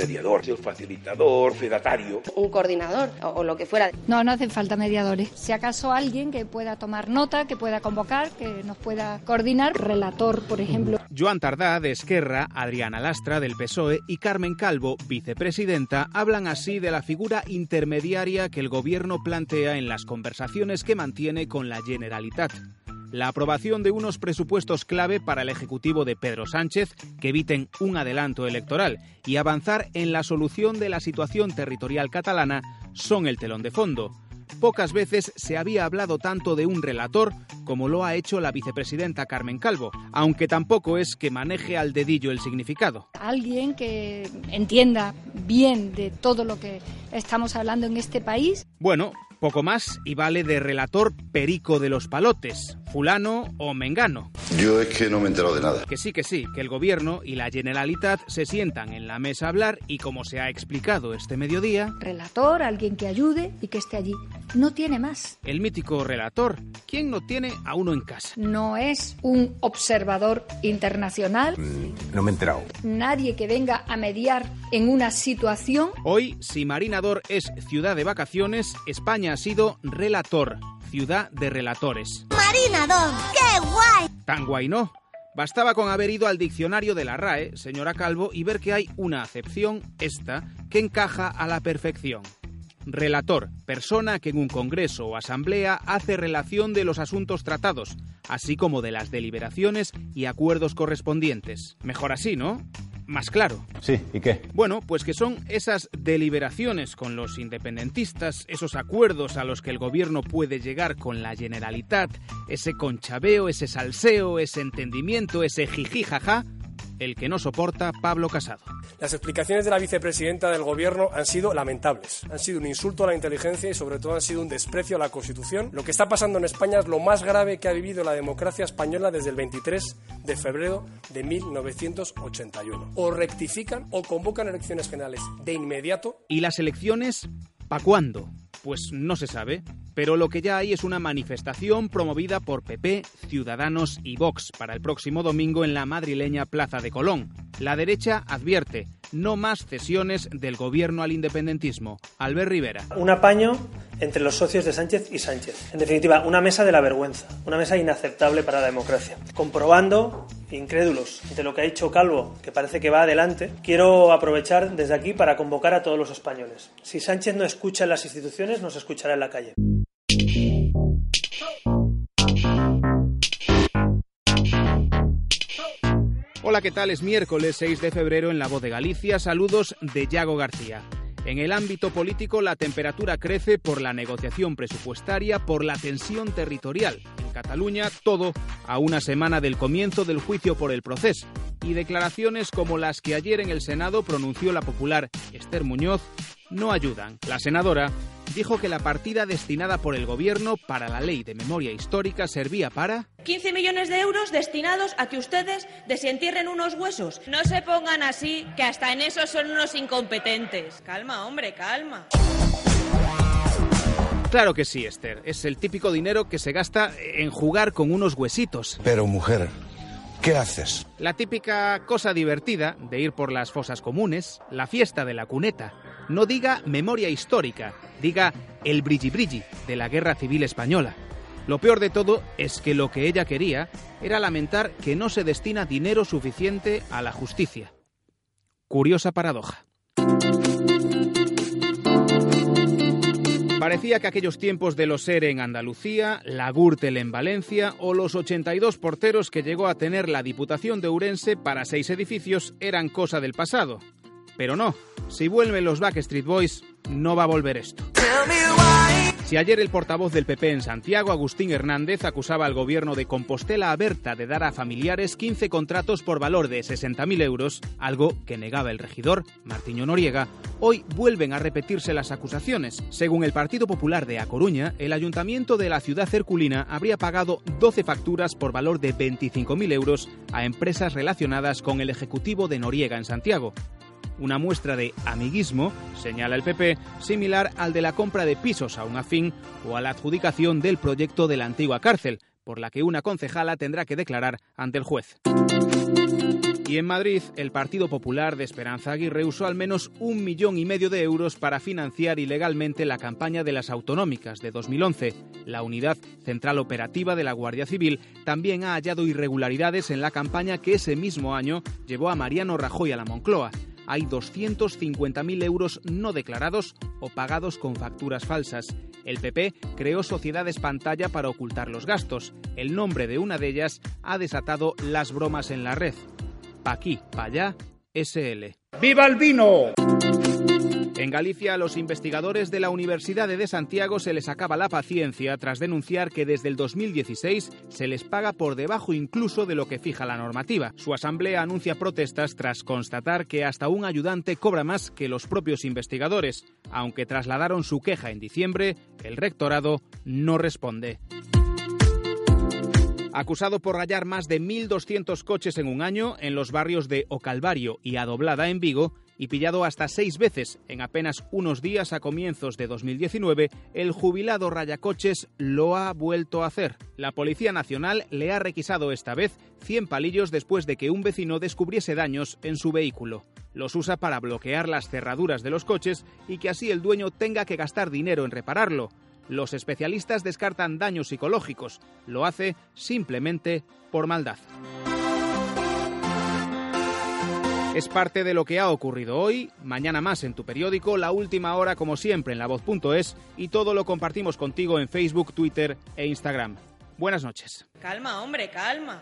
mediador, el facilitador, fedatario. Un coordinador o, lo que fuera. No, no hacen falta mediadores. Si acaso alguien que pueda tomar nota, que pueda convocar, que nos pueda coordinar, relator, por ejemplo. Joan Tardá, de Esquerra, Adriana Lastra, del PSOE, y Carmen Calvo, vicepresidenta, hablan así de la figura intermediaria que el gobierno plantea en las conversaciones que mantiene con la Generalitat la aprobación de unos presupuestos clave para el Ejecutivo de Pedro Sánchez que eviten un adelanto electoral y avanzar en la solución de la situación territorial catalana son el telón de fondo. Pocas veces se había hablado tanto de un relator como lo ha hecho la vicepresidenta Carmen Calvo, aunque tampoco es que maneje al dedillo el significado. Alguien que entienda bien de todo lo que estamos hablando en este país. Bueno, poco más y vale de relator perico de los palotes, fulano o mengano. Yo es que no me he enterado de nada. Que sí, que sí, que el gobierno y la Generalitat se sientan en la mesa a hablar y como se ha explicado este mediodía... Relator, alguien que ayude y que esté allí. No tiene más. El mítico relator. ¿Quién no tiene a uno en casa? No es un observador internacional. Mm, no me he enterado. Nadie que venga a mediar en una situación. Hoy, si Marinador es ciudad de vacaciones, España ha sido relator, ciudad de relatores. Qué guay. Tan guay no. Bastaba con haber ido al diccionario de la RAE, señora Calvo, y ver que hay una acepción, esta, que encaja a la perfección. Relator, persona que en un congreso o asamblea hace relación de los asuntos tratados, así como de las deliberaciones y acuerdos correspondientes. Mejor así, ¿no? Más claro. Sí, ¿y qué? Bueno, pues que son esas deliberaciones con los independentistas, esos acuerdos a los que el gobierno puede llegar con la Generalitat, ese conchabeo, ese salseo, ese entendimiento, ese jijijaja, el que no soporta Pablo Casado. Las explicaciones de la vicepresidenta del Gobierno han sido lamentables. Han sido un insulto a la inteligencia y sobre todo han sido un desprecio a la Constitución. Lo que está pasando en España es lo más grave que ha vivido la democracia española desde el 23 de febrero de 1981. O rectifican o convocan elecciones generales de inmediato. ¿Y las elecciones para cuándo? Pues no se sabe, pero lo que ya hay es una manifestación promovida por PP, Ciudadanos y Vox para el próximo domingo en la madrileña Plaza de Colón. La derecha advierte, no más cesiones del gobierno al independentismo. Albert Rivera. Un apaño entre los socios de Sánchez y Sánchez. En definitiva, una mesa de la vergüenza, una mesa inaceptable para la democracia. Comprobando, incrédulos, de lo que ha dicho Calvo, que parece que va adelante, quiero aprovechar desde aquí para convocar a todos los españoles. Si Sánchez no escucha en las instituciones, nos escuchará en la calle. Hola, ¿qué tal? Es miércoles 6 de febrero en La Voz de Galicia. Saludos de Yago García. En el ámbito político, la temperatura crece por la negociación presupuestaria, por la tensión territorial. En Cataluña, todo a una semana del comienzo del juicio por el proceso. Y declaraciones como las que ayer en el Senado pronunció la popular Esther Muñoz no ayudan. La senadora dijo que la partida destinada por el Gobierno para la ley de memoria histórica servía para... 15 millones de euros destinados a que ustedes desentierren unos huesos. No se pongan así, que hasta en eso son unos incompetentes. Calma, hombre, calma. Claro que sí, Esther. Es el típico dinero que se gasta en jugar con unos huesitos. Pero, mujer, ¿Qué haces? La típica cosa divertida de ir por las fosas comunes, la fiesta de la cuneta. No diga memoria histórica, diga el brilli brilli de la Guerra Civil Española. Lo peor de todo es que lo que ella quería era lamentar que no se destina dinero suficiente a la justicia. Curiosa paradoja. Parecía que aquellos tiempos de los ERE en Andalucía, la Gürtel en Valencia o los 82 porteros que llegó a tener la Diputación de Urense para seis edificios eran cosa del pasado. Pero no, si vuelven los Backstreet Boys, no va a volver esto. Si ayer el portavoz del PP en Santiago, Agustín Hernández, acusaba al gobierno de Compostela Aberta de dar a familiares 15 contratos por valor de 60.000 euros, algo que negaba el regidor, Martiño Noriega, hoy vuelven a repetirse las acusaciones. Según el Partido Popular de A Coruña, el ayuntamiento de la ciudad cerculina habría pagado 12 facturas por valor de 25.000 euros a empresas relacionadas con el Ejecutivo de Noriega en Santiago una muestra de amiguismo, señala el PP, similar al de la compra de pisos a un afín o a la adjudicación del proyecto de la antigua cárcel, por la que una concejala tendrá que declarar ante el juez. Y en Madrid, el Partido Popular de Esperanza Aguirre usó al menos un millón y medio de euros para financiar ilegalmente la campaña de las autonómicas de 2011. La Unidad Central Operativa de la Guardia Civil también ha hallado irregularidades en la campaña que ese mismo año llevó a Mariano Rajoy a la Moncloa hay 250.000 euros no declarados o pagados con facturas falsas. El PP creó sociedades pantalla para ocultar los gastos. El nombre de una de ellas ha desatado las bromas en la red. Pa' aquí, pa' allá, SL. ¡Viva el vino! En Galicia, a los investigadores de la Universidad de Santiago se les acaba la paciencia tras denunciar que desde el 2016 se les paga por debajo incluso de lo que fija la normativa. Su asamblea anuncia protestas tras constatar que hasta un ayudante cobra más que los propios investigadores. Aunque trasladaron su queja en diciembre, el rectorado no responde. Acusado por rayar más de 1.200 coches en un año en los barrios de Ocalvario y Adoblada en Vigo y pillado hasta seis veces en apenas unos días a comienzos de 2019, el jubilado rayacoches lo ha vuelto a hacer. La Policía Nacional le ha requisado esta vez 100 palillos después de que un vecino descubriese daños en su vehículo. Los usa para bloquear las cerraduras de los coches y que así el dueño tenga que gastar dinero en repararlo. Los especialistas descartan daños psicológicos. Lo hace simplemente por maldad. Es parte de lo que ha ocurrido hoy, mañana más en tu periódico, la última hora como siempre en la voz.es y todo lo compartimos contigo en Facebook, Twitter e Instagram. Buenas noches. Calma, hombre, calma.